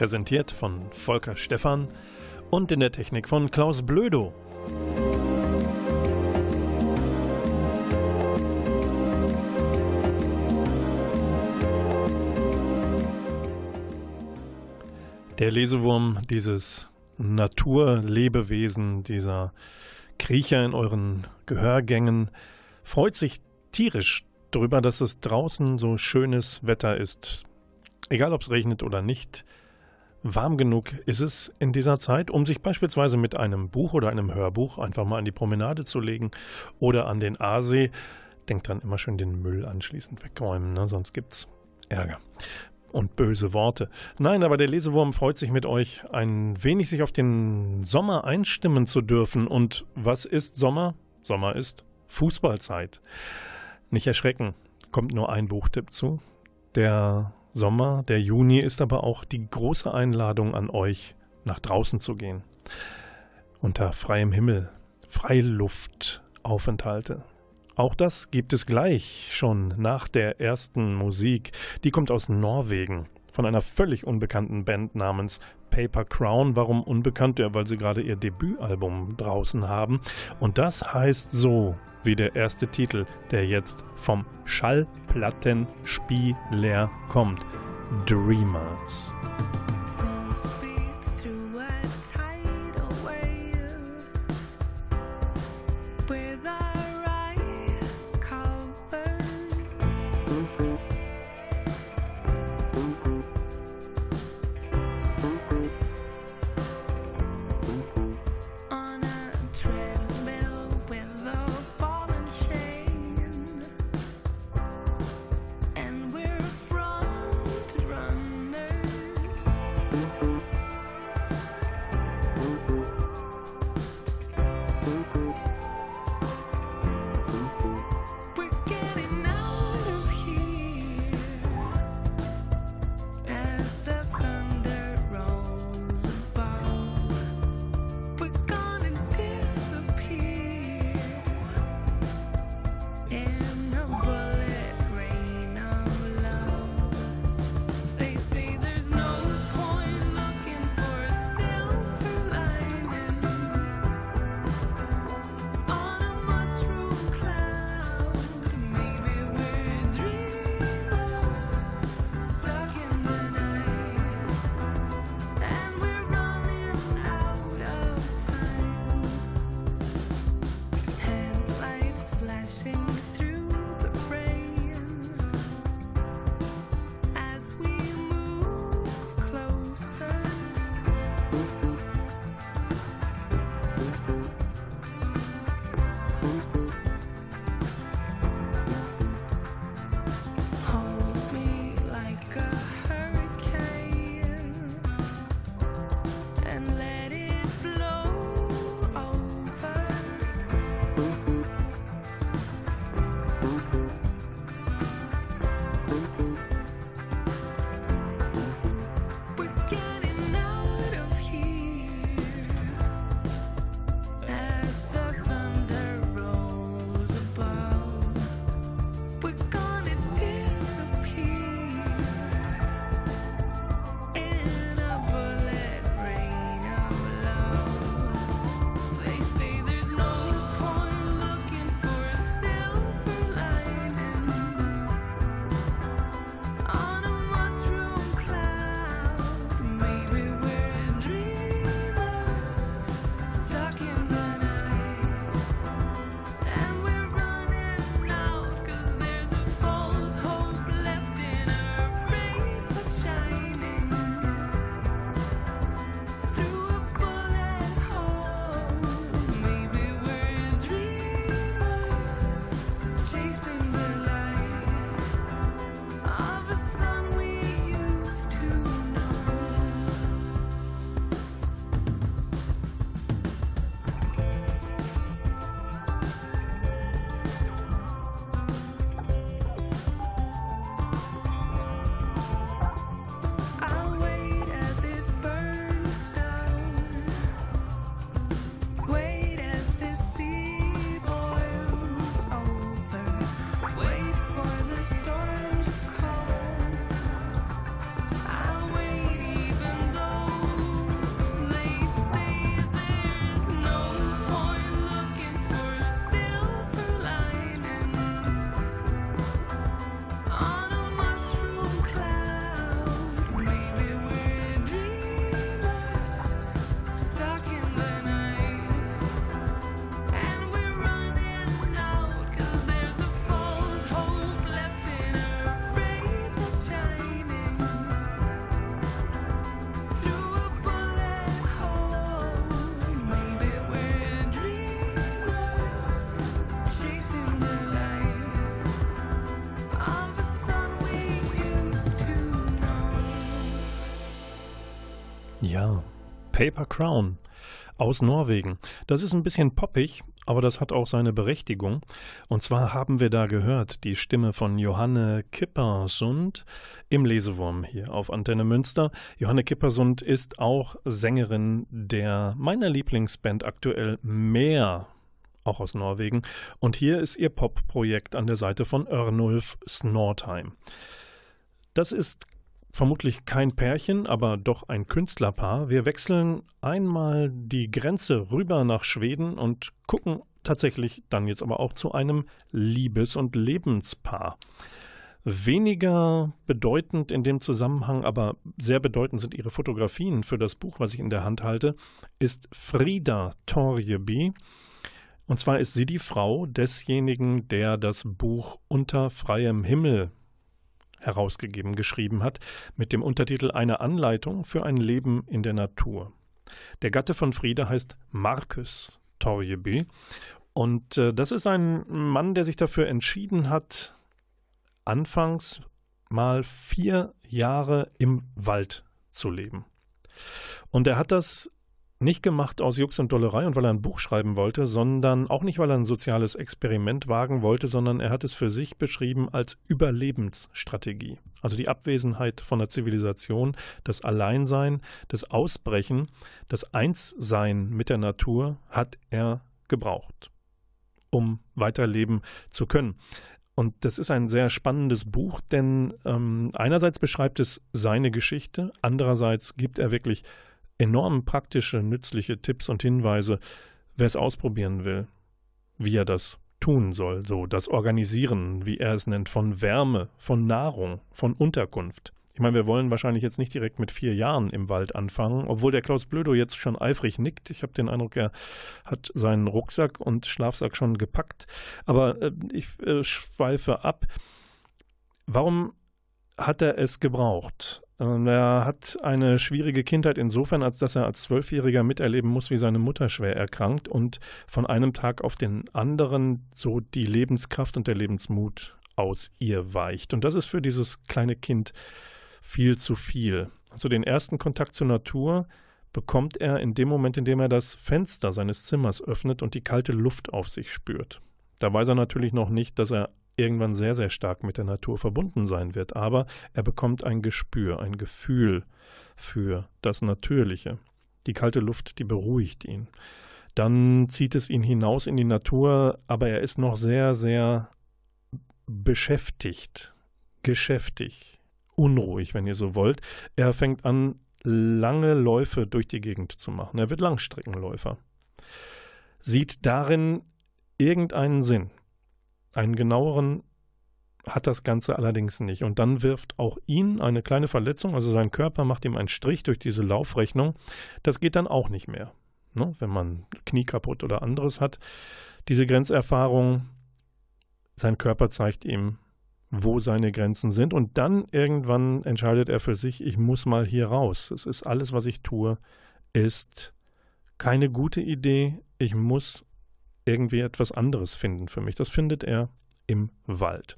Präsentiert von Volker Stephan und in der Technik von Klaus Blödo. Der Lesewurm, dieses Naturlebewesen, dieser Kriecher in euren Gehörgängen, freut sich tierisch darüber, dass es draußen so schönes Wetter ist. Egal ob es regnet oder nicht, warm genug ist es in dieser Zeit, um sich beispielsweise mit einem Buch oder einem Hörbuch einfach mal an die Promenade zu legen oder an den Aasee. Denkt dran, immer schön den Müll anschließend wegräumen, ne? sonst gibt's Ärger und böse Worte. Nein, aber der Lesewurm freut sich mit euch ein wenig sich auf den Sommer einstimmen zu dürfen. Und was ist Sommer? Sommer ist Fußballzeit. Nicht erschrecken, kommt nur ein Buchtipp zu. Der Sommer, der Juni ist aber auch die große Einladung an euch, nach draußen zu gehen. Unter freiem Himmel, Freiluftaufenthalte. Auch das gibt es gleich schon nach der ersten Musik. Die kommt aus Norwegen von einer völlig unbekannten Band namens Paper Crown. Warum unbekannt? Ja, weil sie gerade ihr Debütalbum draußen haben. Und das heißt so wie der erste Titel, der jetzt vom Schallplattenspieler kommt. Dreamers. Paper Crown aus Norwegen. Das ist ein bisschen poppig, aber das hat auch seine Berechtigung. Und zwar haben wir da gehört die Stimme von Johanne Kippersund im Lesewurm hier auf Antenne Münster. Johanne Kippersund ist auch Sängerin der meiner Lieblingsband aktuell Mehr auch aus Norwegen. Und hier ist ihr Pop-Projekt an der Seite von Örnulf Snortheim. Das ist vermutlich kein Pärchen, aber doch ein Künstlerpaar. Wir wechseln einmal die Grenze rüber nach Schweden und gucken tatsächlich dann jetzt aber auch zu einem Liebes- und Lebenspaar. Weniger bedeutend in dem Zusammenhang, aber sehr bedeutend sind ihre Fotografien für das Buch, was ich in der Hand halte, ist Frida Torjeby. Und zwar ist sie die Frau desjenigen, der das Buch Unter freiem Himmel herausgegeben, geschrieben hat, mit dem Untertitel Eine Anleitung für ein Leben in der Natur. Der Gatte von Frieda heißt Marcus Torjeby und äh, das ist ein Mann, der sich dafür entschieden hat, anfangs mal vier Jahre im Wald zu leben. Und er hat das nicht gemacht aus Jux und Dollerei und weil er ein Buch schreiben wollte, sondern auch nicht, weil er ein soziales Experiment wagen wollte, sondern er hat es für sich beschrieben als Überlebensstrategie. Also die Abwesenheit von der Zivilisation, das Alleinsein, das Ausbrechen, das Einssein mit der Natur hat er gebraucht, um weiterleben zu können. Und das ist ein sehr spannendes Buch, denn ähm, einerseits beschreibt es seine Geschichte, andererseits gibt er wirklich enorm praktische, nützliche Tipps und Hinweise, wer es ausprobieren will, wie er das tun soll, so das Organisieren, wie er es nennt, von Wärme, von Nahrung, von Unterkunft. Ich meine, wir wollen wahrscheinlich jetzt nicht direkt mit vier Jahren im Wald anfangen, obwohl der Klaus Blödo jetzt schon eifrig nickt. Ich habe den Eindruck, er hat seinen Rucksack und Schlafsack schon gepackt. Aber äh, ich äh, schweife ab. Warum hat er es gebraucht? Er hat eine schwierige Kindheit insofern, als dass er als Zwölfjähriger miterleben muss, wie seine Mutter schwer erkrankt und von einem Tag auf den anderen so die Lebenskraft und der Lebensmut aus ihr weicht. Und das ist für dieses kleine Kind viel zu viel. Also den ersten Kontakt zur Natur bekommt er in dem Moment, in dem er das Fenster seines Zimmers öffnet und die kalte Luft auf sich spürt. Da weiß er natürlich noch nicht, dass er irgendwann sehr, sehr stark mit der Natur verbunden sein wird. Aber er bekommt ein Gespür, ein Gefühl für das Natürliche. Die kalte Luft, die beruhigt ihn. Dann zieht es ihn hinaus in die Natur, aber er ist noch sehr, sehr beschäftigt, geschäftig, unruhig, wenn ihr so wollt. Er fängt an, lange Läufe durch die Gegend zu machen. Er wird Langstreckenläufer. Sieht darin irgendeinen Sinn. Einen genaueren hat das Ganze allerdings nicht. Und dann wirft auch ihn eine kleine Verletzung, also sein Körper macht ihm einen Strich durch diese Laufrechnung. Das geht dann auch nicht mehr. Ne? Wenn man Knie kaputt oder anderes hat. Diese Grenzerfahrung, sein Körper zeigt ihm, wo seine Grenzen sind. Und dann irgendwann entscheidet er für sich, ich muss mal hier raus. Es ist alles, was ich tue, ist keine gute Idee. Ich muss irgendwie etwas anderes finden für mich. Das findet er im Wald.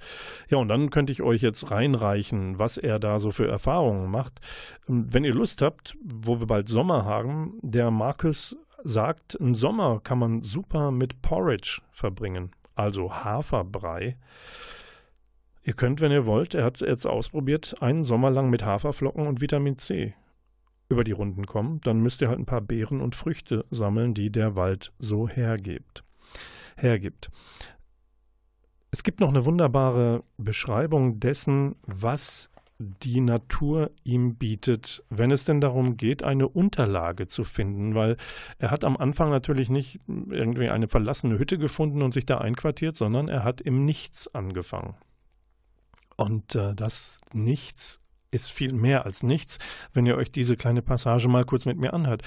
Ja, und dann könnte ich euch jetzt reinreichen, was er da so für Erfahrungen macht. Ähm, wenn ihr Lust habt, wo wir bald Sommer haben, der Markus sagt, einen Sommer kann man super mit Porridge verbringen, also Haferbrei. Ihr könnt, wenn ihr wollt, er hat jetzt ausprobiert, einen Sommer lang mit Haferflocken und Vitamin C über die Runden kommen. Dann müsst ihr halt ein paar Beeren und Früchte sammeln, die der Wald so hergibt hergibt. Es gibt noch eine wunderbare Beschreibung dessen, was die Natur ihm bietet, wenn es denn darum geht, eine Unterlage zu finden, weil er hat am Anfang natürlich nicht irgendwie eine verlassene Hütte gefunden und sich da einquartiert, sondern er hat im Nichts angefangen. Und äh, das Nichts ist viel mehr als nichts, wenn ihr euch diese kleine Passage mal kurz mit mir anhört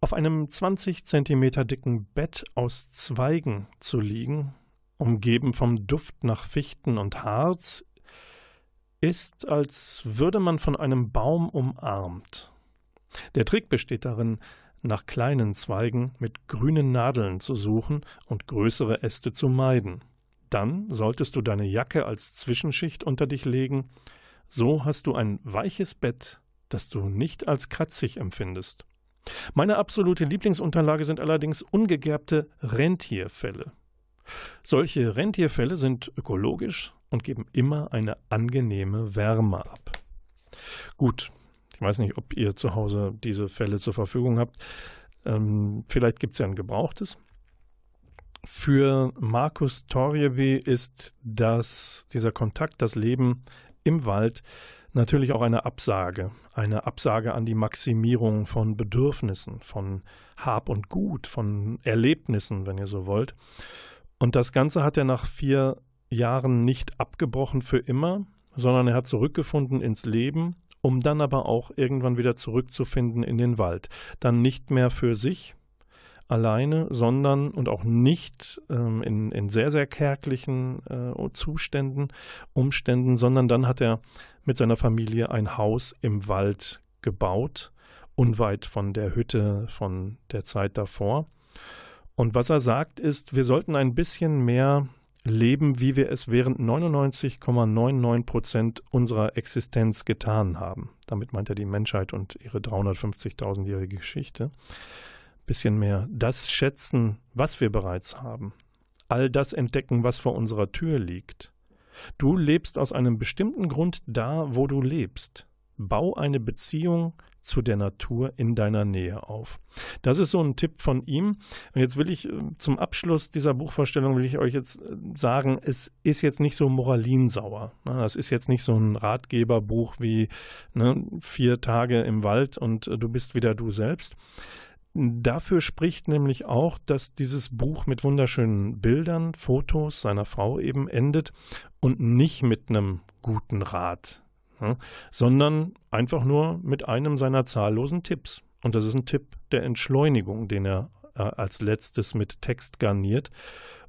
auf einem 20 Zentimeter dicken Bett aus Zweigen zu liegen, umgeben vom Duft nach Fichten und Harz, ist, als würde man von einem Baum umarmt. Der Trick besteht darin, nach kleinen Zweigen mit grünen Nadeln zu suchen und größere Äste zu meiden. Dann solltest du deine Jacke als Zwischenschicht unter dich legen, so hast du ein weiches Bett das du nicht als kratzig empfindest. Meine absolute Lieblingsunterlage sind allerdings ungegerbte Rentierfelle. Solche Rentierfelle sind ökologisch und geben immer eine angenehme Wärme ab. Gut, ich weiß nicht, ob ihr zu Hause diese Felle zur Verfügung habt. Ähm, vielleicht gibt es ja ein gebrauchtes. Für Markus Torjevi ist das, dieser Kontakt, das Leben im Wald natürlich auch eine Absage. Eine Absage an die Maximierung von Bedürfnissen, von Hab und Gut, von Erlebnissen, wenn ihr so wollt. Und das Ganze hat er nach vier Jahren nicht abgebrochen für immer, sondern er hat zurückgefunden ins Leben, um dann aber auch irgendwann wieder zurückzufinden in den Wald. Dann nicht mehr für sich alleine, sondern und auch nicht ähm, in, in sehr, sehr kärglichen äh, Zuständen, Umständen, sondern dann hat er mit seiner Familie ein Haus im Wald gebaut, unweit von der Hütte von der Zeit davor. Und was er sagt ist, wir sollten ein bisschen mehr leben, wie wir es während 99,99 Prozent unserer Existenz getan haben. Damit meint er die Menschheit und ihre 350.000-jährige Geschichte. Ein bisschen mehr das schätzen, was wir bereits haben. All das entdecken, was vor unserer Tür liegt. Du lebst aus einem bestimmten Grund da, wo du lebst. Bau eine Beziehung zu der Natur in deiner Nähe auf. Das ist so ein Tipp von ihm. Und jetzt will ich äh, zum Abschluss dieser Buchvorstellung will ich euch jetzt äh, sagen, es ist jetzt nicht so moralinsauer. Das ist jetzt nicht so ein Ratgeberbuch wie ne, vier Tage im Wald und äh, du bist wieder du selbst. Dafür spricht nämlich auch, dass dieses Buch mit wunderschönen Bildern, Fotos seiner Frau eben endet und nicht mit einem guten Rat ja, sondern einfach nur mit einem seiner zahllosen Tipps. Und das ist ein Tipp der Entschleunigung, den er äh, als letztes mit Text garniert.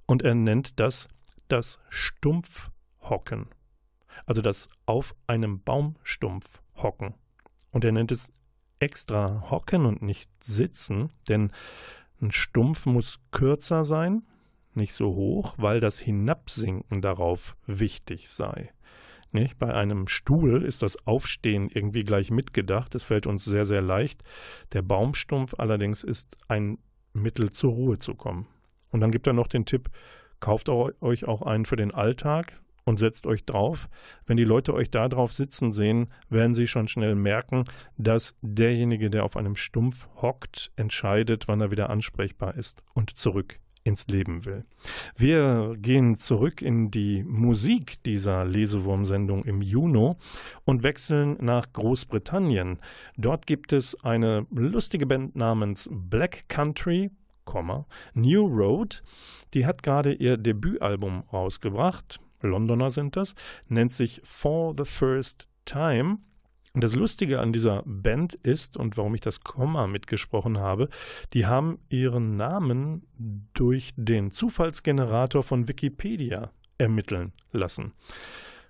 Und er nennt das das Stumpfhocken. Also das auf einem Baumstumpf hocken. Und er nennt es extra hocken und nicht sitzen, denn ein Stumpf muss kürzer sein, nicht so hoch, weil das Hinabsinken darauf wichtig sei. Nicht? Bei einem Stuhl ist das Aufstehen irgendwie gleich mitgedacht. Es fällt uns sehr, sehr leicht. Der Baumstumpf allerdings ist ein Mittel zur Ruhe zu kommen. Und dann gibt er noch den Tipp, kauft euch auch einen für den Alltag und setzt euch drauf. Wenn die Leute euch da drauf sitzen sehen, werden sie schon schnell merken, dass derjenige, der auf einem Stumpf hockt, entscheidet, wann er wieder ansprechbar ist und zurück ins Leben will. Wir gehen zurück in die Musik dieser Lesewurmsendung im Juni und wechseln nach Großbritannien. Dort gibt es eine lustige Band namens Black Country. New Road, die hat gerade ihr Debütalbum rausgebracht, Londoner sind das, nennt sich For the First Time und das Lustige an dieser Band ist, und warum ich das Komma mitgesprochen habe, die haben ihren Namen durch den Zufallsgenerator von Wikipedia ermitteln lassen.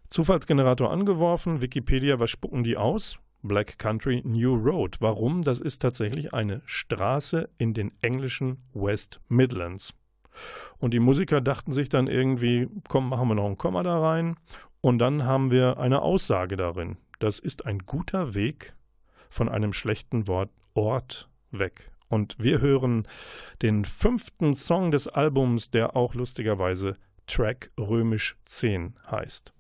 Zufallsgenerator angeworfen, Wikipedia, was spucken die aus? Black Country New Road. Warum? Das ist tatsächlich eine Straße in den englischen West Midlands. Und die Musiker dachten sich dann irgendwie, komm, machen wir noch ein Komma da rein. Und dann haben wir eine Aussage darin. Das ist ein guter Weg von einem schlechten Wort Ort weg. Und wir hören den fünften Song des Albums, der auch lustigerweise Track römisch 10 heißt.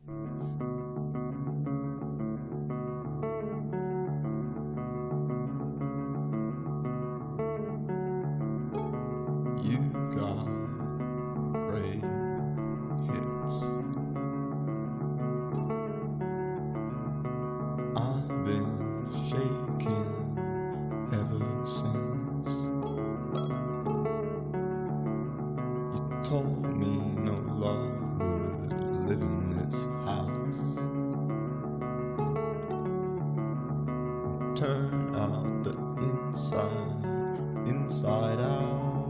inside, inside out.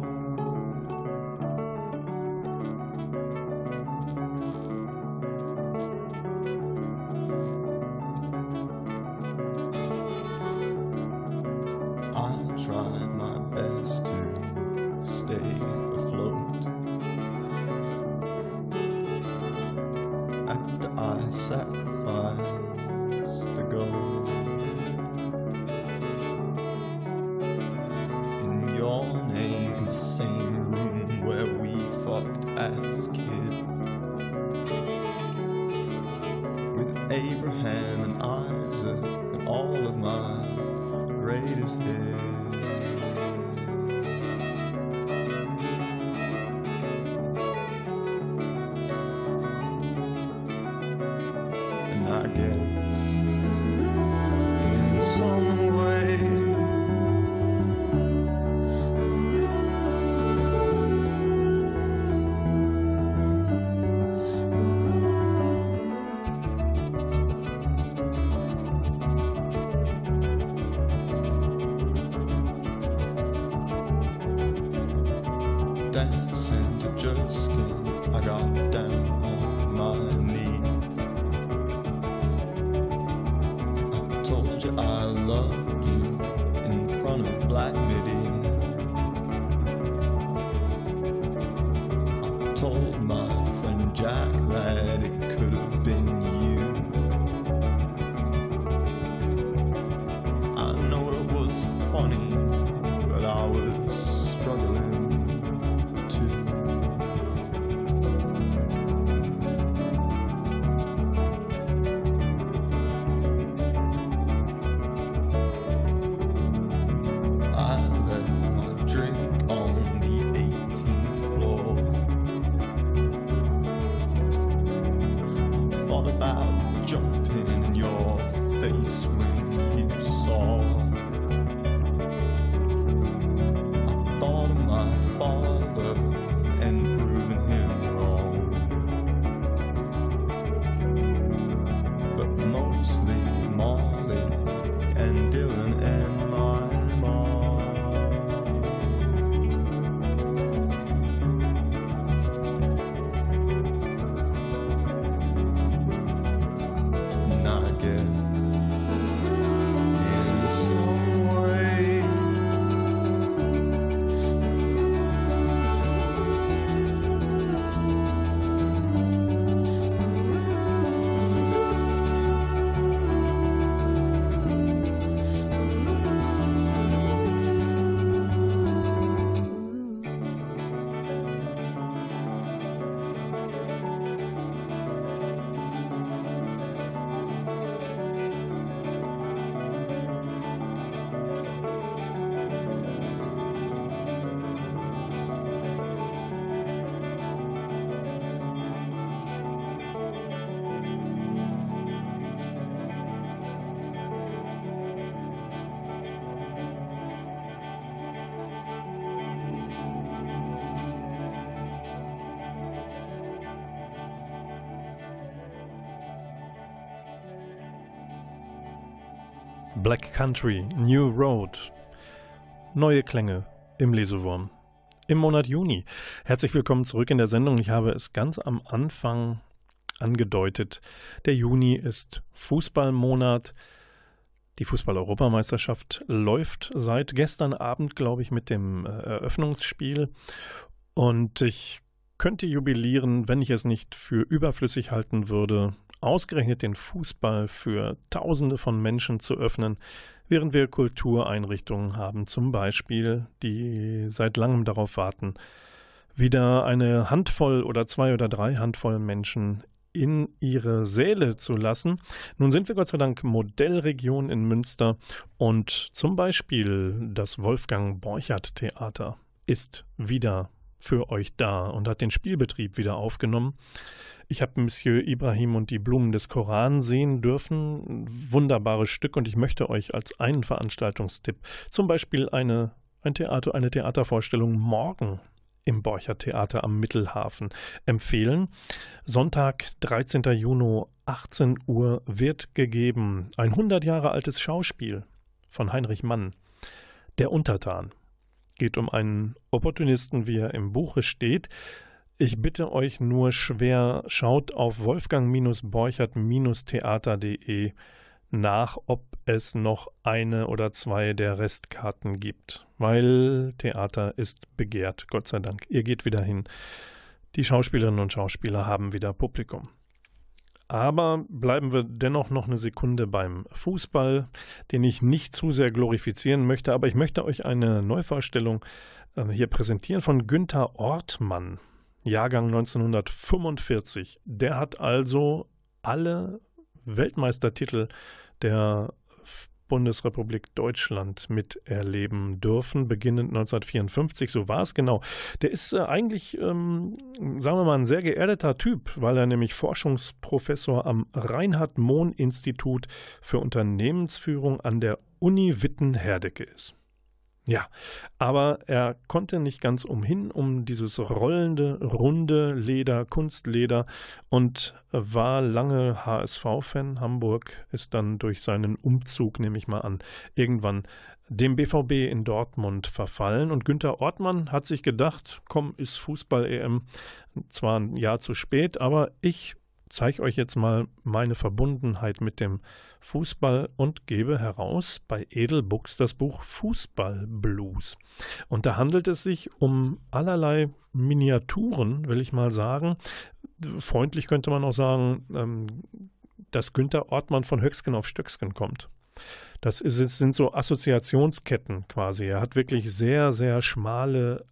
Black Country, New Road. Neue Klänge im Lesewurm. Im Monat Juni. Herzlich willkommen zurück in der Sendung. Ich habe es ganz am Anfang angedeutet. Der Juni ist Fußballmonat. Die Fußball-Europameisterschaft läuft seit gestern Abend, glaube ich, mit dem äh, Eröffnungsspiel. Und ich könnte jubilieren, wenn ich es nicht für überflüssig halten würde, ausgerechnet den Fußball für Tausende von Menschen zu öffnen, während wir Kultureinrichtungen haben, zum Beispiel, die seit langem darauf warten, wieder eine Handvoll oder zwei oder drei Handvoll Menschen in ihre Säle zu lassen. Nun sind wir Gott sei Dank Modellregion in Münster und zum Beispiel das Wolfgang Borchardt Theater ist wieder für euch da und hat den Spielbetrieb wieder aufgenommen. Ich habe Monsieur Ibrahim und die Blumen des Koran sehen dürfen. Wunderbares Stück und ich möchte euch als einen Veranstaltungstipp zum Beispiel eine, ein Theater, eine Theatervorstellung morgen im Borcher Theater am Mittelhafen empfehlen. Sonntag, 13. Juni, 18 Uhr wird gegeben ein 100 Jahre altes Schauspiel von Heinrich Mann, Der Untertan. Geht um einen Opportunisten, wie er im Buche steht, ich bitte euch nur schwer, schaut auf wolfgang-borchert-theater.de nach, ob es noch eine oder zwei der Restkarten gibt. Weil Theater ist begehrt, Gott sei Dank. Ihr geht wieder hin. Die Schauspielerinnen und Schauspieler haben wieder Publikum. Aber bleiben wir dennoch noch eine Sekunde beim Fußball, den ich nicht zu sehr glorifizieren möchte, aber ich möchte euch eine Neuvorstellung äh, hier präsentieren von Günther Ortmann. Jahrgang 1945. Der hat also alle Weltmeistertitel der Bundesrepublik Deutschland miterleben dürfen, beginnend 1954. So war es genau. Der ist äh, eigentlich, ähm, sagen wir mal, ein sehr geerdeter Typ, weil er nämlich Forschungsprofessor am Reinhard-Mohn-Institut für Unternehmensführung an der Uni Witten-Herdecke ist. Ja, aber er konnte nicht ganz umhin um dieses rollende, runde Leder, Kunstleder und war lange HSV-Fan. Hamburg ist dann durch seinen Umzug, nehme ich mal an, irgendwann dem BVB in Dortmund verfallen. Und Günther Ortmann hat sich gedacht, komm, ist Fußball-EM zwar ein Jahr zu spät, aber ich zeige euch jetzt mal meine Verbundenheit mit dem Fußball und gebe heraus bei Edelbooks das Buch Fußballblues. Und da handelt es sich um allerlei Miniaturen, will ich mal sagen. Freundlich könnte man auch sagen, ähm, dass Günther Ortmann von Höcksken auf Stöcksken kommt. Das ist, sind so Assoziationsketten quasi. Er hat wirklich sehr, sehr schmale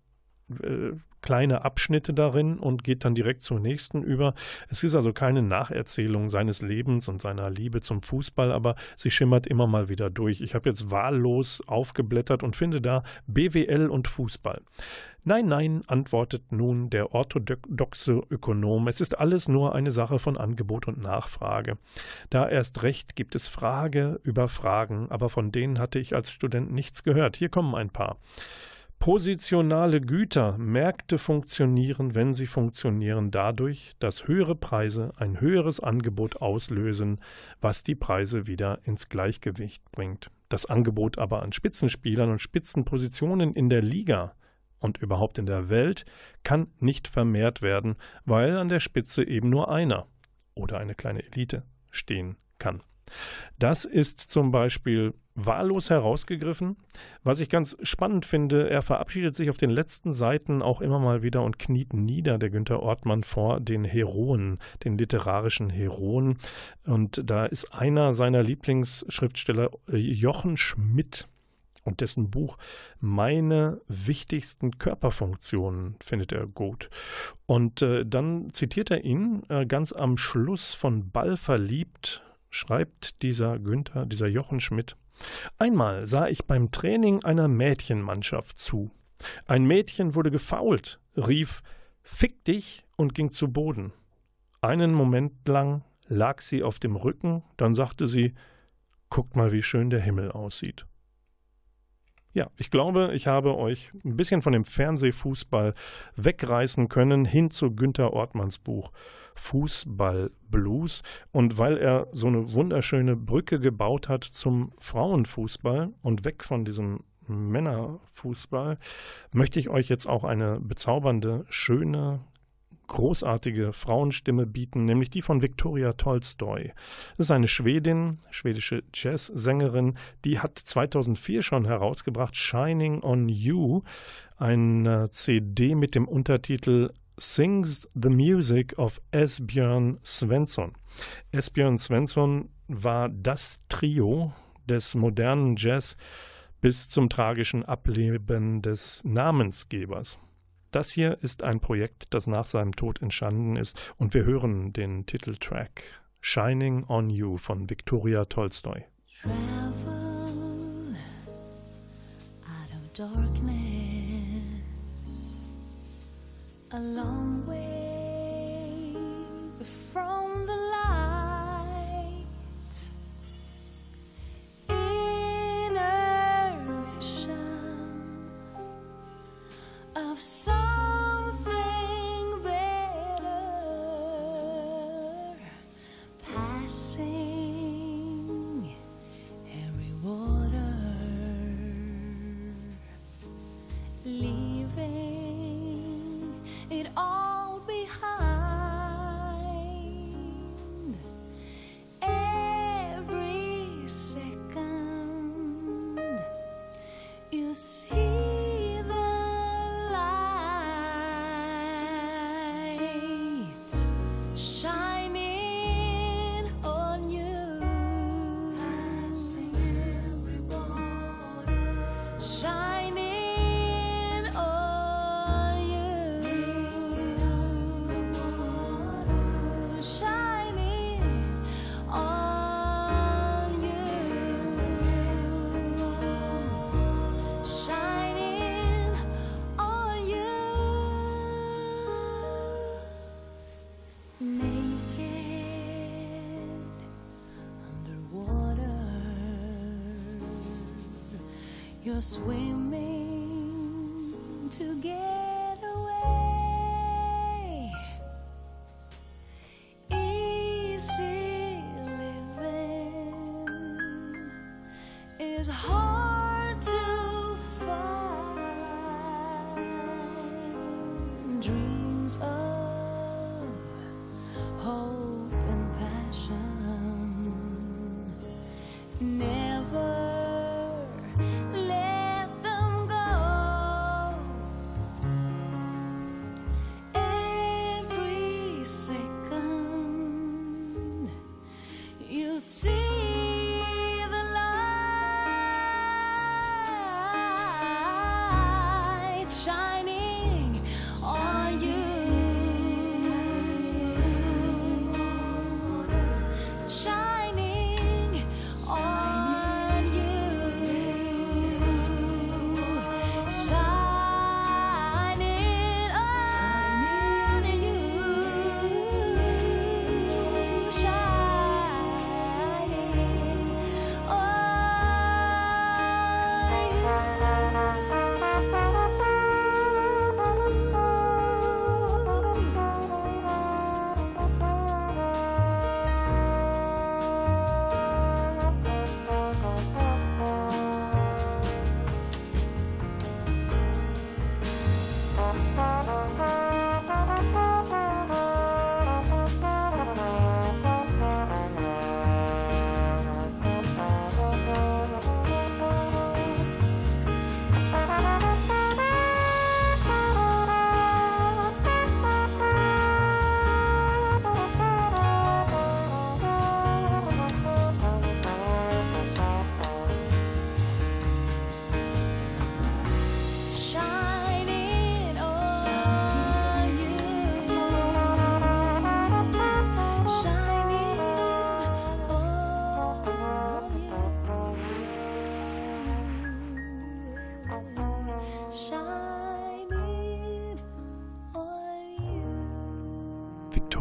äh, kleine Abschnitte darin und geht dann direkt zur nächsten über. Es ist also keine Nacherzählung seines Lebens und seiner Liebe zum Fußball, aber sie schimmert immer mal wieder durch. Ich habe jetzt wahllos aufgeblättert und finde da BWL und Fußball. Nein, nein, antwortet nun der orthodoxe Ökonom, es ist alles nur eine Sache von Angebot und Nachfrage. Da erst recht gibt es Frage über Fragen, aber von denen hatte ich als Student nichts gehört. Hier kommen ein paar. Positionale Güter, Märkte funktionieren, wenn sie funktionieren, dadurch, dass höhere Preise ein höheres Angebot auslösen, was die Preise wieder ins Gleichgewicht bringt. Das Angebot aber an Spitzenspielern und Spitzenpositionen in der Liga und überhaupt in der Welt kann nicht vermehrt werden, weil an der Spitze eben nur einer oder eine kleine Elite stehen kann. Das ist zum Beispiel wahllos herausgegriffen. Was ich ganz spannend finde, er verabschiedet sich auf den letzten Seiten auch immer mal wieder und kniet nieder, der Günther Ortmann, vor den Heroen, den literarischen Heroen. Und da ist einer seiner Lieblingsschriftsteller äh, Jochen Schmidt und dessen Buch Meine wichtigsten Körperfunktionen findet er gut. Und äh, dann zitiert er ihn äh, ganz am Schluss von Ball verliebt, schreibt dieser Günther, dieser Jochen Schmidt. Einmal sah ich beim Training einer Mädchenmannschaft zu. Ein Mädchen wurde gefault, rief Fick dich und ging zu Boden. Einen Moment lang lag sie auf dem Rücken, dann sagte sie Guckt mal, wie schön der Himmel aussieht. Ja, ich glaube, ich habe euch ein bisschen von dem Fernsehfußball wegreißen können hin zu Günter Ortmanns Buch Fußball Blues. Und weil er so eine wunderschöne Brücke gebaut hat zum Frauenfußball und weg von diesem Männerfußball, möchte ich euch jetzt auch eine bezaubernde, schöne, großartige Frauenstimme bieten, nämlich die von Viktoria Tolstoi. Das ist eine Schwedin, schwedische Jazzsängerin, die hat 2004 schon herausgebracht Shining on You, eine CD mit dem Untertitel Sings the Music of Esbjörn Svensson. Esbjörn Svensson war das Trio des modernen Jazz bis zum tragischen Ableben des Namensgebers. Das hier ist ein Projekt, das nach seinem Tod entstanden ist und wir hören den Titeltrack Shining on You von Viktoria Tolstoi. Travel out of darkness, a long way from the light. Inner mission of all You're swimming to get away. Easy living is hard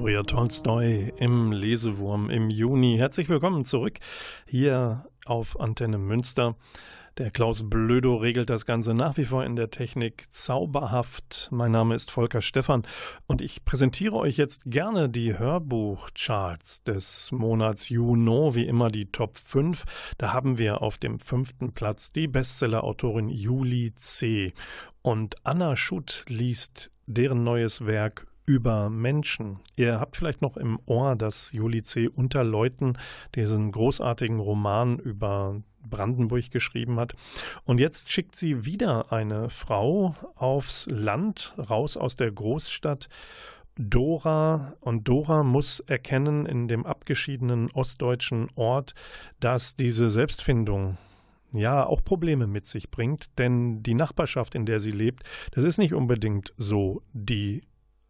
you. Viktoria Tolstoi im Lesewurm im Juni. Herzlich willkommen zurück hier auf Antenne Münster. Der Klaus Blödo regelt das Ganze nach wie vor in der Technik zauberhaft. Mein Name ist Volker Stephan und ich präsentiere euch jetzt gerne die Hörbuchcharts des Monats Juno, wie immer die Top 5. Da haben wir auf dem fünften Platz die Bestsellerautorin Juli C. Und Anna Schutt liest deren neues Werk über Menschen. Ihr habt vielleicht noch im Ohr, dass Juli C. unter Leuten diesen großartigen Roman über Brandenburg geschrieben hat. Und jetzt schickt sie wieder eine Frau aufs Land, raus aus der Großstadt. Dora und Dora muss erkennen in dem abgeschiedenen ostdeutschen Ort, dass diese Selbstfindung ja auch Probleme mit sich bringt, denn die Nachbarschaft, in der sie lebt, das ist nicht unbedingt so die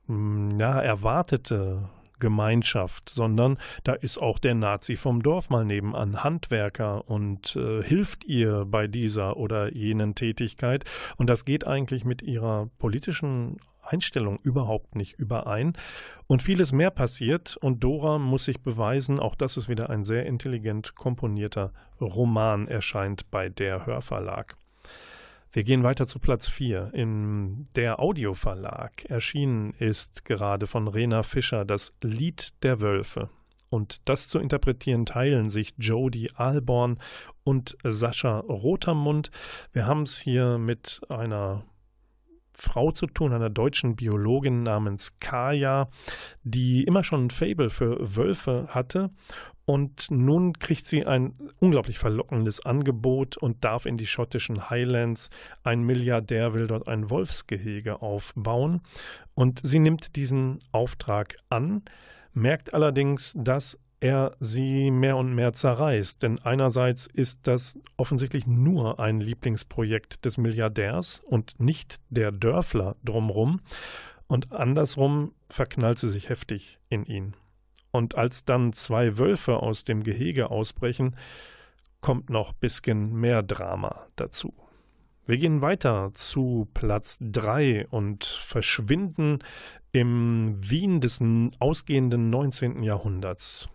ja, erwartete Gemeinschaft, sondern da ist auch der Nazi vom Dorf mal nebenan Handwerker und äh, hilft ihr bei dieser oder jenen Tätigkeit. Und das geht eigentlich mit ihrer politischen Einstellung überhaupt nicht überein. Und vieles mehr passiert und Dora muss sich beweisen, auch das ist wieder ein sehr intelligent komponierter Roman, erscheint bei der Hörverlag. Wir gehen weiter zu Platz 4. In der Audioverlag erschienen ist gerade von Rena Fischer das Lied der Wölfe. Und das zu interpretieren teilen sich Jody Alborn und Sascha Rotermund. Wir haben es hier mit einer Frau zu tun, einer deutschen Biologin namens Kaya, die immer schon ein Fable für Wölfe hatte. Und nun kriegt sie ein unglaublich verlockendes Angebot und darf in die schottischen Highlands. Ein Milliardär will dort ein Wolfsgehege aufbauen. Und sie nimmt diesen Auftrag an, merkt allerdings, dass er sie mehr und mehr zerreißt. Denn einerseits ist das offensichtlich nur ein Lieblingsprojekt des Milliardärs und nicht der Dörfler drumrum. Und andersrum verknallt sie sich heftig in ihn. Und als dann zwei Wölfe aus dem Gehege ausbrechen, kommt noch ein bisschen mehr Drama dazu. Wir gehen weiter zu Platz 3 und verschwinden im Wien des ausgehenden 19. Jahrhunderts.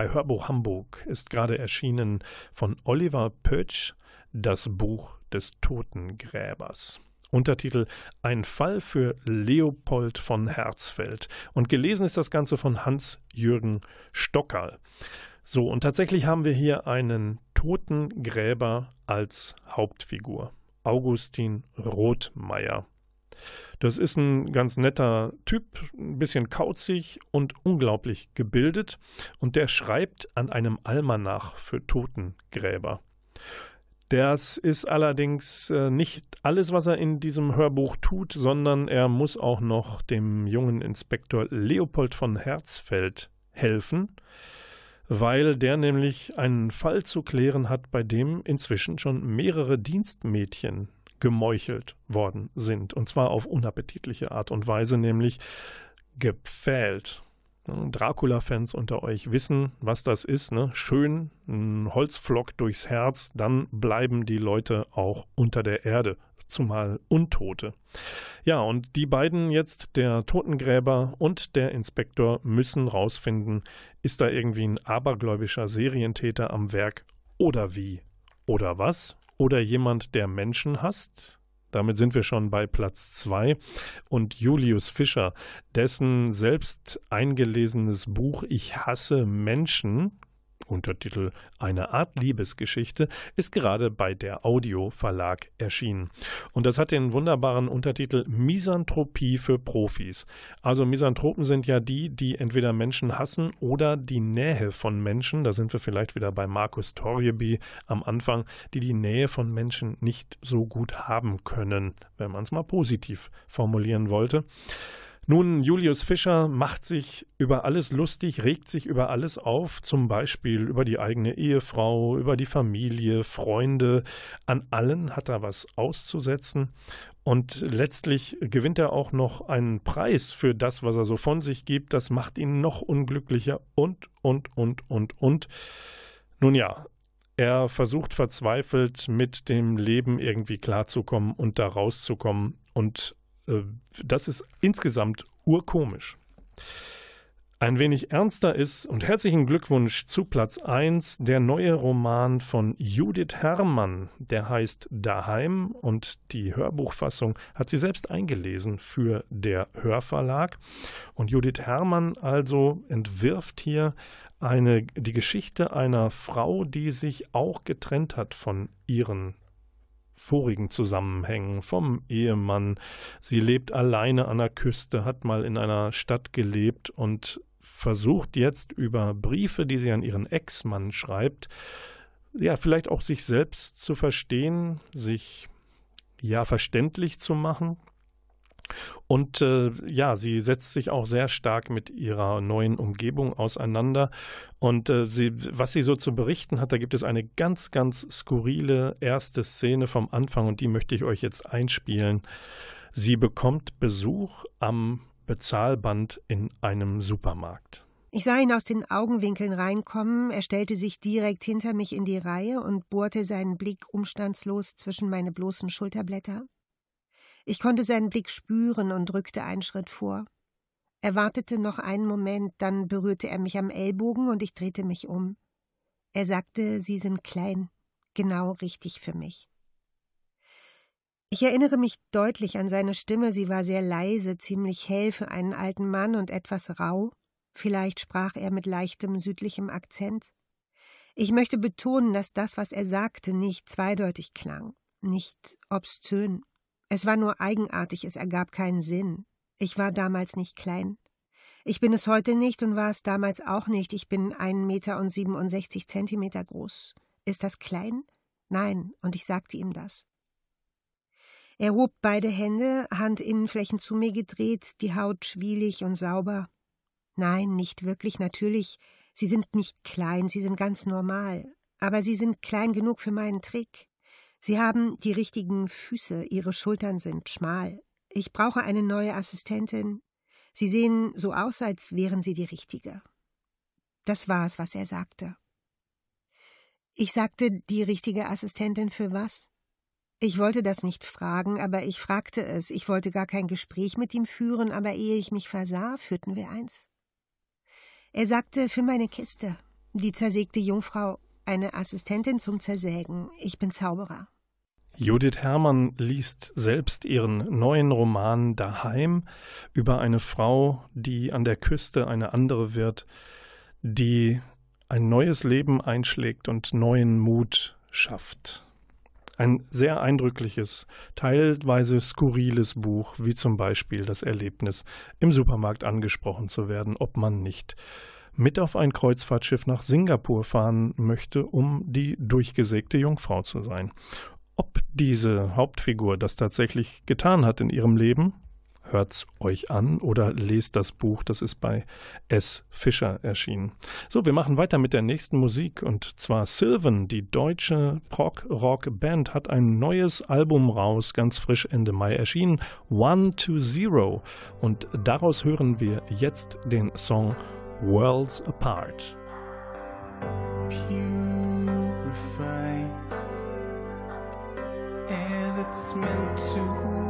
Bei Hörbuch Hamburg ist gerade erschienen von Oliver Pötsch das Buch des Totengräbers. Untertitel Ein Fall für Leopold von Herzfeld. Und gelesen ist das Ganze von Hans-Jürgen Stockerl. So, und tatsächlich haben wir hier einen Totengräber als Hauptfigur. Augustin Rothmeier. Das ist ein ganz netter Typ, ein bisschen kauzig und unglaublich gebildet. Und der schreibt an einem Almanach für Totengräber. Das ist allerdings äh, nicht alles, was er in diesem Hörbuch tut, sondern er muss auch noch dem jungen Inspektor Leopold von Herzfeld helfen, weil der nämlich einen Fall zu klären hat, bei dem inzwischen schon mehrere Dienstmädchen gemeuchelt worden sind. Und zwar auf unappetitliche Art und Weise, nämlich gepfählt. Dracula-Fans unter euch wissen, was das ist. Ne? Schön ein Holzflock durchs Herz, dann bleiben die Leute auch unter der Erde, zumal Untote. Ja, und die beiden jetzt, der Totengräber und der Inspektor, müssen rausfinden, ist da irgendwie ein abergläubischer Serientäter am Werk oder wie? Oder was? Oder jemand, der Menschen hasst? Damit sind wir schon bei Platz 2. Und Julius Fischer, dessen selbst eingelesenes Buch Ich hasse Menschen, Untertitel Eine Art Liebesgeschichte, ist gerade bei der Audio Verlag erschienen. Und das hat den wunderbaren Untertitel Misanthropie für Profis. Also Misanthropen sind ja die, die entweder Menschen hassen oder die Nähe von Menschen, da sind wir vielleicht wieder bei Markus Torjeby am Anfang, die die Nähe von Menschen nicht so gut haben können, wenn man es mal positiv formulieren wollte. Nun, Julius Fischer macht sich über alles lustig, regt sich über alles auf, zum Beispiel über die eigene Ehefrau, über die Familie, Freunde. An allen hat er was auszusetzen. Und letztlich gewinnt er auch noch einen Preis für das, was er so von sich gibt. Das macht ihn noch unglücklicher und, und, und, und, und. Nun ja, er versucht verzweifelt mit dem Leben irgendwie klarzukommen und da rauszukommen. Und das ist insgesamt urkomisch. Ein wenig ernster ist, und herzlichen Glückwunsch zu Platz 1, der neue Roman von Judith Herrmann, der heißt Daheim und die Hörbuchfassung hat sie selbst eingelesen für der Hörverlag. Und Judith Herrmann also entwirft hier eine, die Geschichte einer Frau, die sich auch getrennt hat von ihren vorigen Zusammenhängen vom Ehemann. Sie lebt alleine an der Küste, hat mal in einer Stadt gelebt und versucht jetzt über Briefe, die sie an ihren Ex-Mann schreibt, ja, vielleicht auch sich selbst zu verstehen, sich ja verständlich zu machen und äh, ja, sie setzt sich auch sehr stark mit ihrer neuen Umgebung auseinander. Und äh, sie, was sie so zu berichten hat, da gibt es eine ganz, ganz skurrile erste Szene vom Anfang und die möchte ich euch jetzt einspielen. Sie bekommt Besuch am Bezahlband in einem Supermarkt. Ich sah ihn aus den Augenwinkeln reinkommen, er stellte sich direkt hinter mich in die Reihe und bohrte seinen Blick umstandslos zwischen meine bloßen Schulterblätter. Ich konnte seinen Blick spüren und rückte einen Schritt vor. Er wartete noch einen Moment, dann berührte er mich am Ellbogen und ich drehte mich um. Er sagte, Sie sind klein, genau richtig für mich. Ich erinnere mich deutlich an seine Stimme, sie war sehr leise, ziemlich hell für einen alten Mann und etwas rau. Vielleicht sprach er mit leichtem südlichem Akzent. Ich möchte betonen, dass das, was er sagte, nicht zweideutig klang, nicht obszön, es war nur eigenartig, es ergab keinen Sinn. Ich war damals nicht klein. Ich bin es heute nicht und war es damals auch nicht. Ich bin einen Meter und 67 Zentimeter groß. Ist das klein? Nein, und ich sagte ihm das. Er hob beide Hände, Handinnenflächen zu mir gedreht, die Haut schwielig und sauber. Nein, nicht wirklich, natürlich. Sie sind nicht klein, sie sind ganz normal. Aber sie sind klein genug für meinen Trick. Sie haben die richtigen Füße, Ihre Schultern sind schmal. Ich brauche eine neue Assistentin. Sie sehen so aus, als wären Sie die richtige. Das war es, was er sagte. Ich sagte, die richtige Assistentin für was? Ich wollte das nicht fragen, aber ich fragte es. Ich wollte gar kein Gespräch mit ihm führen, aber ehe ich mich versah, führten wir eins. Er sagte, für meine Kiste. Die zersägte Jungfrau, eine Assistentin zum Zersägen. Ich bin Zauberer. Judith Herrmann liest selbst ihren neuen Roman Daheim über eine Frau, die an der Küste eine andere wird, die ein neues Leben einschlägt und neuen Mut schafft. Ein sehr eindrückliches, teilweise skurriles Buch, wie zum Beispiel das Erlebnis, im Supermarkt angesprochen zu werden, ob man nicht mit auf ein Kreuzfahrtschiff nach Singapur fahren möchte, um die durchgesägte Jungfrau zu sein. Ob diese Hauptfigur das tatsächlich getan hat in ihrem Leben, hört's euch an oder lest das Buch, das ist bei S. Fischer erschienen. So, wir machen weiter mit der nächsten Musik und zwar Sylvan, die deutsche Prog-Rock-Band, hat ein neues Album raus, ganz frisch Ende Mai erschienen, One to Zero. Und daraus hören wir jetzt den Song Worlds Apart. as it's meant to be.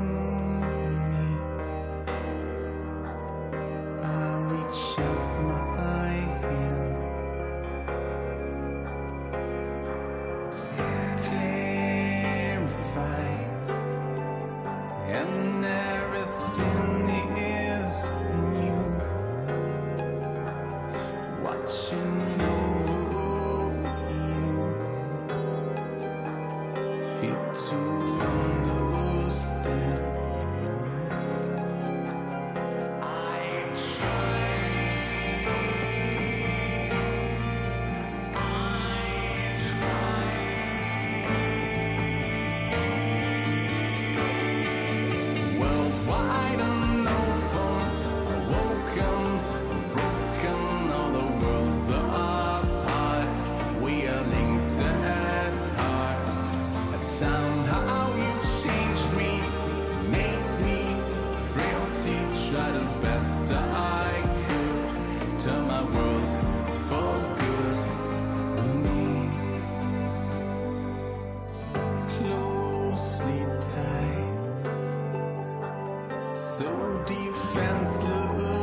Me. I reach out defenselessly. You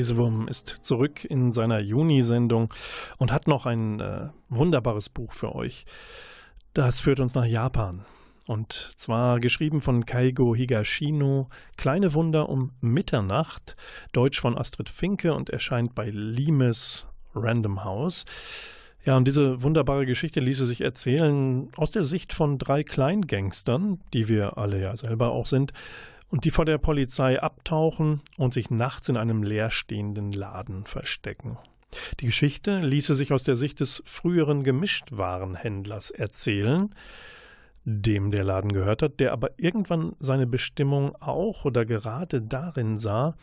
Der Lesewurm ist zurück in seiner Juni-Sendung und hat noch ein äh, wunderbares Buch für euch. Das führt uns nach Japan. Und zwar geschrieben von Kaigo Higashino, Kleine Wunder um Mitternacht, Deutsch von Astrid Finke und erscheint bei Limes Random House. Ja, und diese wunderbare Geschichte ließe sich erzählen aus der Sicht von drei Kleingangstern, die wir alle ja selber auch sind, und die vor der Polizei abtauchen und sich nachts in einem leerstehenden Laden verstecken. Die Geschichte ließe sich aus der Sicht des früheren Gemischtwarenhändlers erzählen, dem der Laden gehört hat, der aber irgendwann seine Bestimmung auch oder gerade darin sah,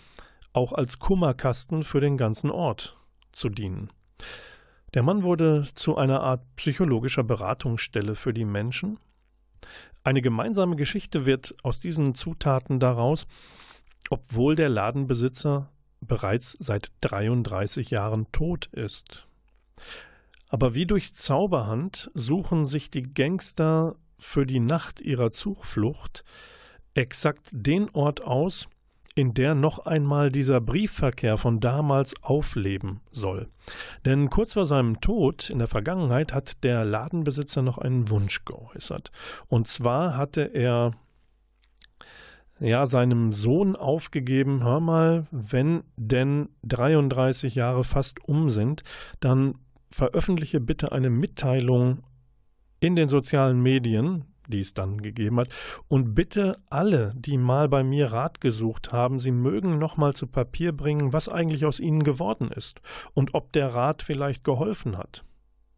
auch als Kummerkasten für den ganzen Ort zu dienen. Der Mann wurde zu einer Art psychologischer Beratungsstelle für die Menschen. Eine gemeinsame Geschichte wird aus diesen Zutaten daraus, obwohl der Ladenbesitzer bereits seit 33 Jahren tot ist. Aber wie durch Zauberhand suchen sich die Gangster für die Nacht ihrer Zuflucht exakt den Ort aus, in der noch einmal dieser Briefverkehr von damals aufleben soll. Denn kurz vor seinem Tod in der Vergangenheit hat der Ladenbesitzer noch einen Wunsch geäußert. Und zwar hatte er ja seinem Sohn aufgegeben, hör mal, wenn denn 33 Jahre fast um sind, dann veröffentliche bitte eine Mitteilung in den sozialen Medien, die es dann gegeben hat, und bitte alle, die mal bei mir Rat gesucht haben, sie mögen nochmal zu Papier bringen, was eigentlich aus ihnen geworden ist und ob der Rat vielleicht geholfen hat.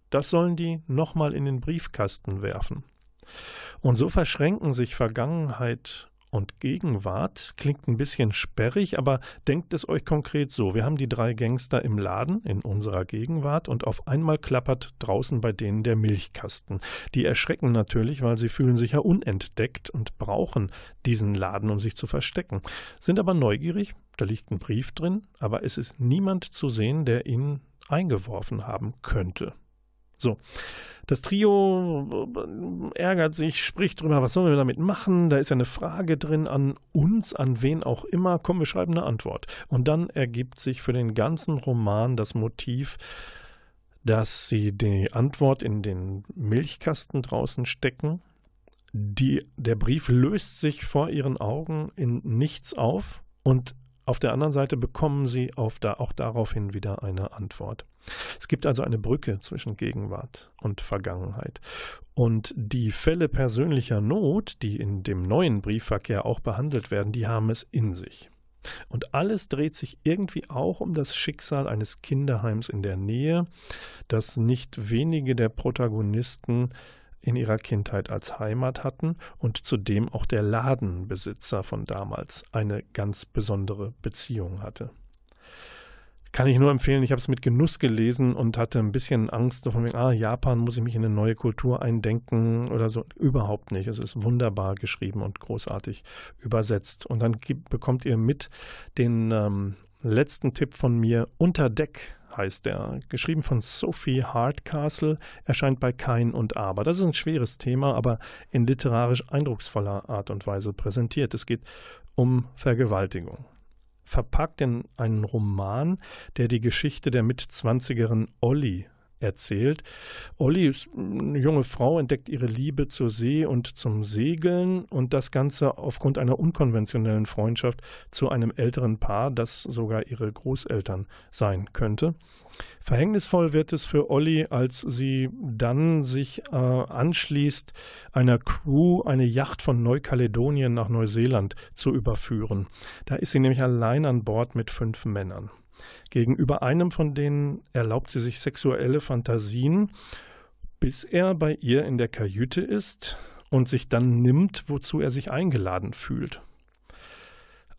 Das sollen die nochmal in den Briefkasten werfen. Und so verschränken sich Vergangenheit und Gegenwart klingt ein bisschen sperrig, aber denkt es euch konkret so. Wir haben die drei Gangster im Laden in unserer Gegenwart und auf einmal klappert draußen bei denen der Milchkasten. Die erschrecken natürlich, weil sie fühlen sich ja unentdeckt und brauchen diesen Laden, um sich zu verstecken. Sind aber neugierig, da liegt ein Brief drin, aber es ist niemand zu sehen, der ihn eingeworfen haben könnte. So, das Trio äh, ärgert sich, spricht drüber, was sollen wir damit machen? Da ist ja eine Frage drin an uns, an wen auch immer. Komm, wir schreiben eine Antwort. Und dann ergibt sich für den ganzen Roman das Motiv, dass sie die Antwort in den Milchkasten draußen stecken. Die, der Brief löst sich vor ihren Augen in nichts auf und auf der anderen Seite bekommen sie auf da, auch daraufhin wieder eine Antwort. Es gibt also eine Brücke zwischen Gegenwart und Vergangenheit. Und die Fälle persönlicher Not, die in dem neuen Briefverkehr auch behandelt werden, die haben es in sich. Und alles dreht sich irgendwie auch um das Schicksal eines Kinderheims in der Nähe, das nicht wenige der Protagonisten in ihrer Kindheit als Heimat hatten und zu dem auch der Ladenbesitzer von damals eine ganz besondere Beziehung hatte. Kann ich nur empfehlen, ich habe es mit Genuss gelesen und hatte ein bisschen Angst von wegen, ah, Japan muss ich mich in eine neue Kultur eindenken oder so. Überhaupt nicht. Es ist wunderbar geschrieben und großartig übersetzt. Und dann gibt, bekommt ihr mit den ähm, letzten Tipp von mir, Unter Deck heißt er, geschrieben von Sophie Hardcastle, erscheint bei Kein und Aber. Das ist ein schweres Thema, aber in literarisch eindrucksvoller Art und Weise präsentiert. Es geht um Vergewaltigung. Verpackt in einen Roman, der die Geschichte der Mitzwanzigerin Olli erzählt. Olli eine junge Frau, entdeckt ihre Liebe zur See und zum Segeln und das Ganze aufgrund einer unkonventionellen Freundschaft zu einem älteren Paar, das sogar ihre Großeltern sein könnte. Verhängnisvoll wird es für Olli, als sie dann sich äh, anschließt, einer Crew eine Yacht von Neukaledonien nach Neuseeland zu überführen. Da ist sie nämlich allein an Bord mit fünf Männern. Gegenüber einem von denen erlaubt sie sich sexuelle Fantasien, bis er bei ihr in der Kajüte ist und sich dann nimmt, wozu er sich eingeladen fühlt.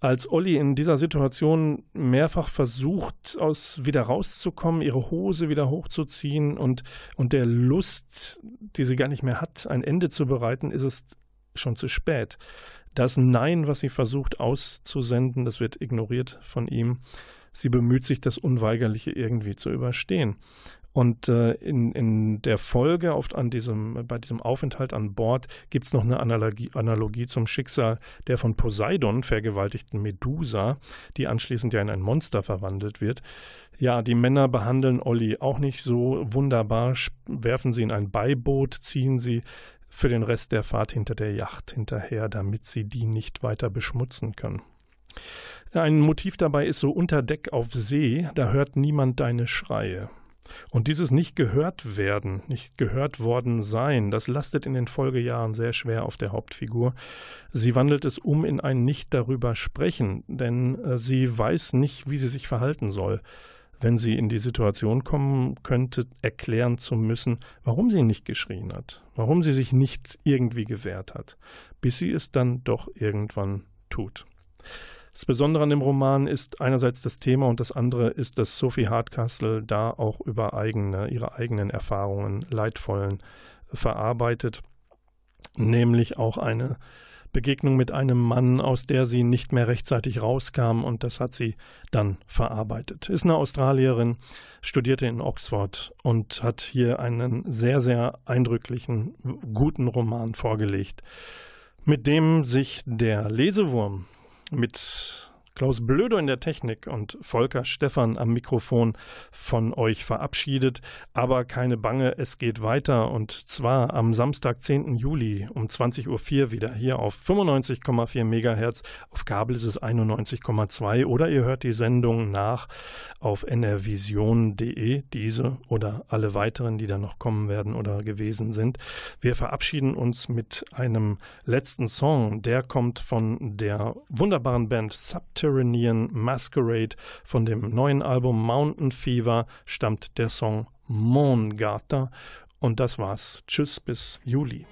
Als Olli in dieser Situation mehrfach versucht, aus wieder rauszukommen, ihre Hose wieder hochzuziehen und, und der Lust, die sie gar nicht mehr hat, ein Ende zu bereiten, ist es schon zu spät. Das Nein, was sie versucht auszusenden, das wird ignoriert von ihm. Sie bemüht sich, das Unweigerliche irgendwie zu überstehen. Und äh, in, in der Folge oft an diesem, bei diesem Aufenthalt an Bord gibt es noch eine Analogie, Analogie zum Schicksal der von Poseidon vergewaltigten Medusa, die anschließend ja in ein Monster verwandelt wird. Ja, die Männer behandeln Olli auch nicht so wunderbar, werfen sie in ein Beiboot, ziehen sie für den Rest der Fahrt hinter der Yacht hinterher, damit sie die nicht weiter beschmutzen können. Ein Motiv dabei ist so unter Deck auf See, da hört niemand deine Schreie. Und dieses nicht gehört werden, nicht gehört worden sein, das lastet in den Folgejahren sehr schwer auf der Hauptfigur. Sie wandelt es um in ein Nicht darüber sprechen, denn äh, sie weiß nicht, wie sie sich verhalten soll wenn sie in die Situation kommen könnte, erklären zu müssen, warum sie nicht geschrien hat, warum sie sich nicht irgendwie gewehrt hat, bis sie es dann doch irgendwann tut. Das Besondere an dem Roman ist einerseits das Thema und das andere ist, dass Sophie Hardcastle da auch über eigene, ihre eigenen Erfahrungen, leidvollen, verarbeitet, nämlich auch eine Begegnung mit einem Mann, aus der sie nicht mehr rechtzeitig rauskam und das hat sie dann verarbeitet. Ist eine Australierin, studierte in Oxford und hat hier einen sehr, sehr eindrücklichen, guten Roman vorgelegt, mit dem sich der Lesewurm mit Klaus Blödo in der Technik und Volker Stephan am Mikrofon von euch verabschiedet. Aber keine Bange, es geht weiter und zwar am Samstag, 10. Juli um 20.04 Uhr wieder hier auf 95,4 Megahertz. Auf Kabel ist es 91,2 oder ihr hört die Sendung nach auf nrvision.de, diese oder alle weiteren, die da noch kommen werden oder gewesen sind. Wir verabschieden uns mit einem letzten Song. Der kommt von der wunderbaren Band Subterranean Masquerade. Von dem neuen Album Mountain Fever stammt der Song Mon Gata. Und das war's. Tschüss bis Juli.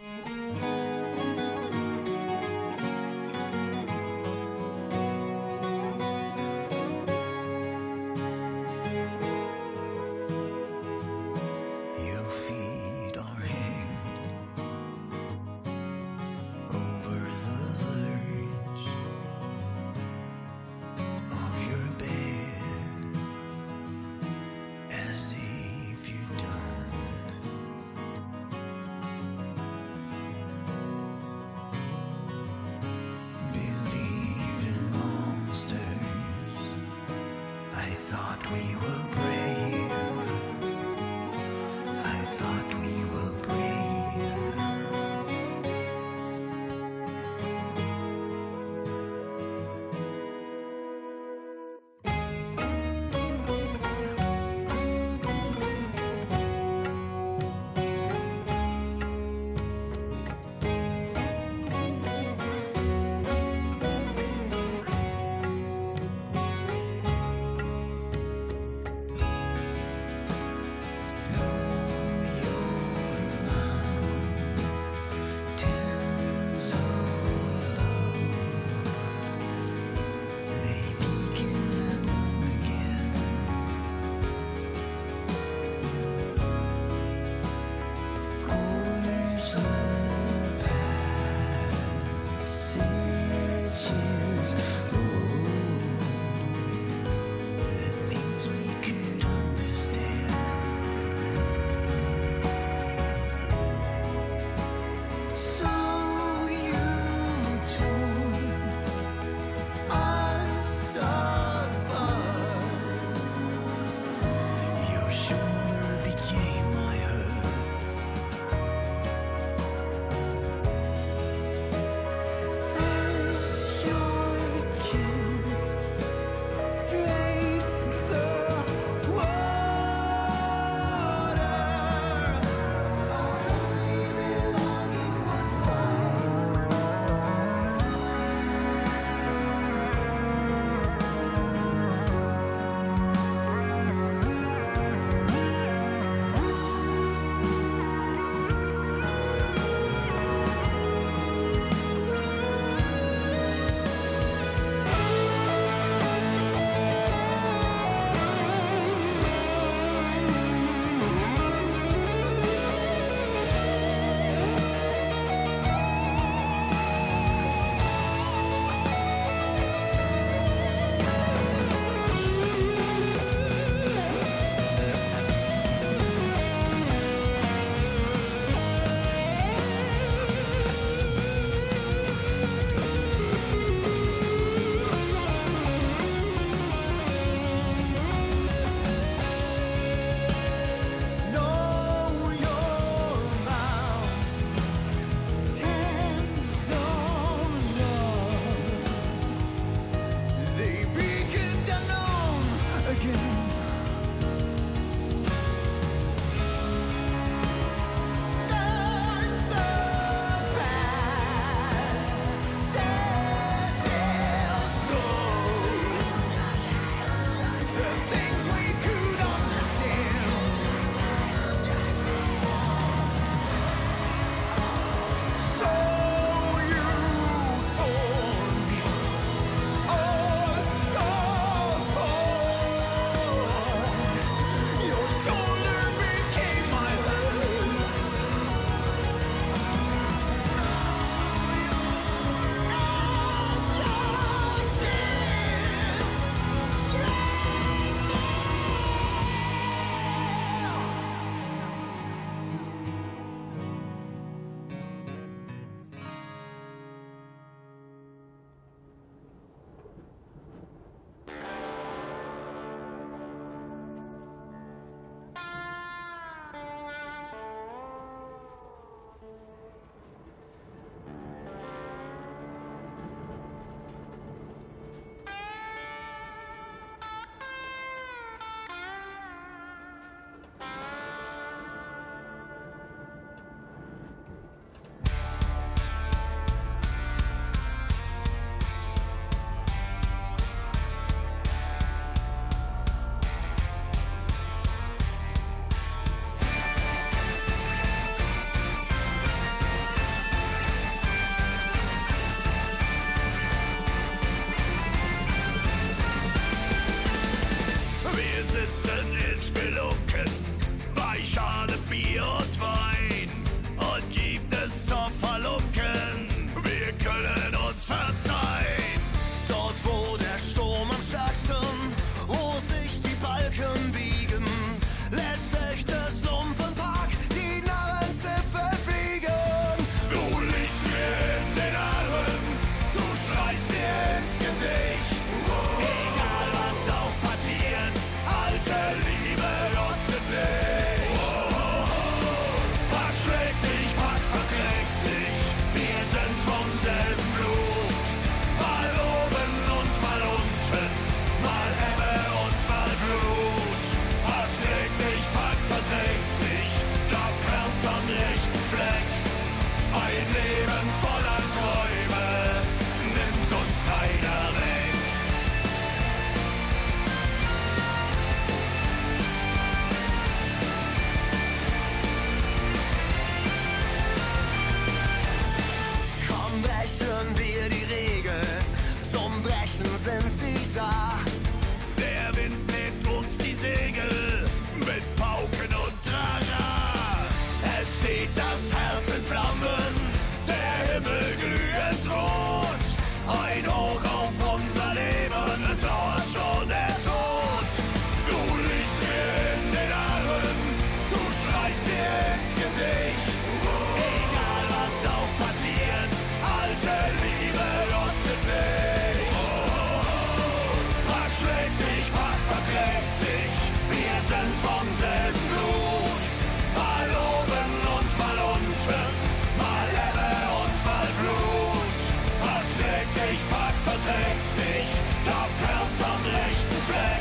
Milchpack verträgt sich das Herz am rechten Fleck.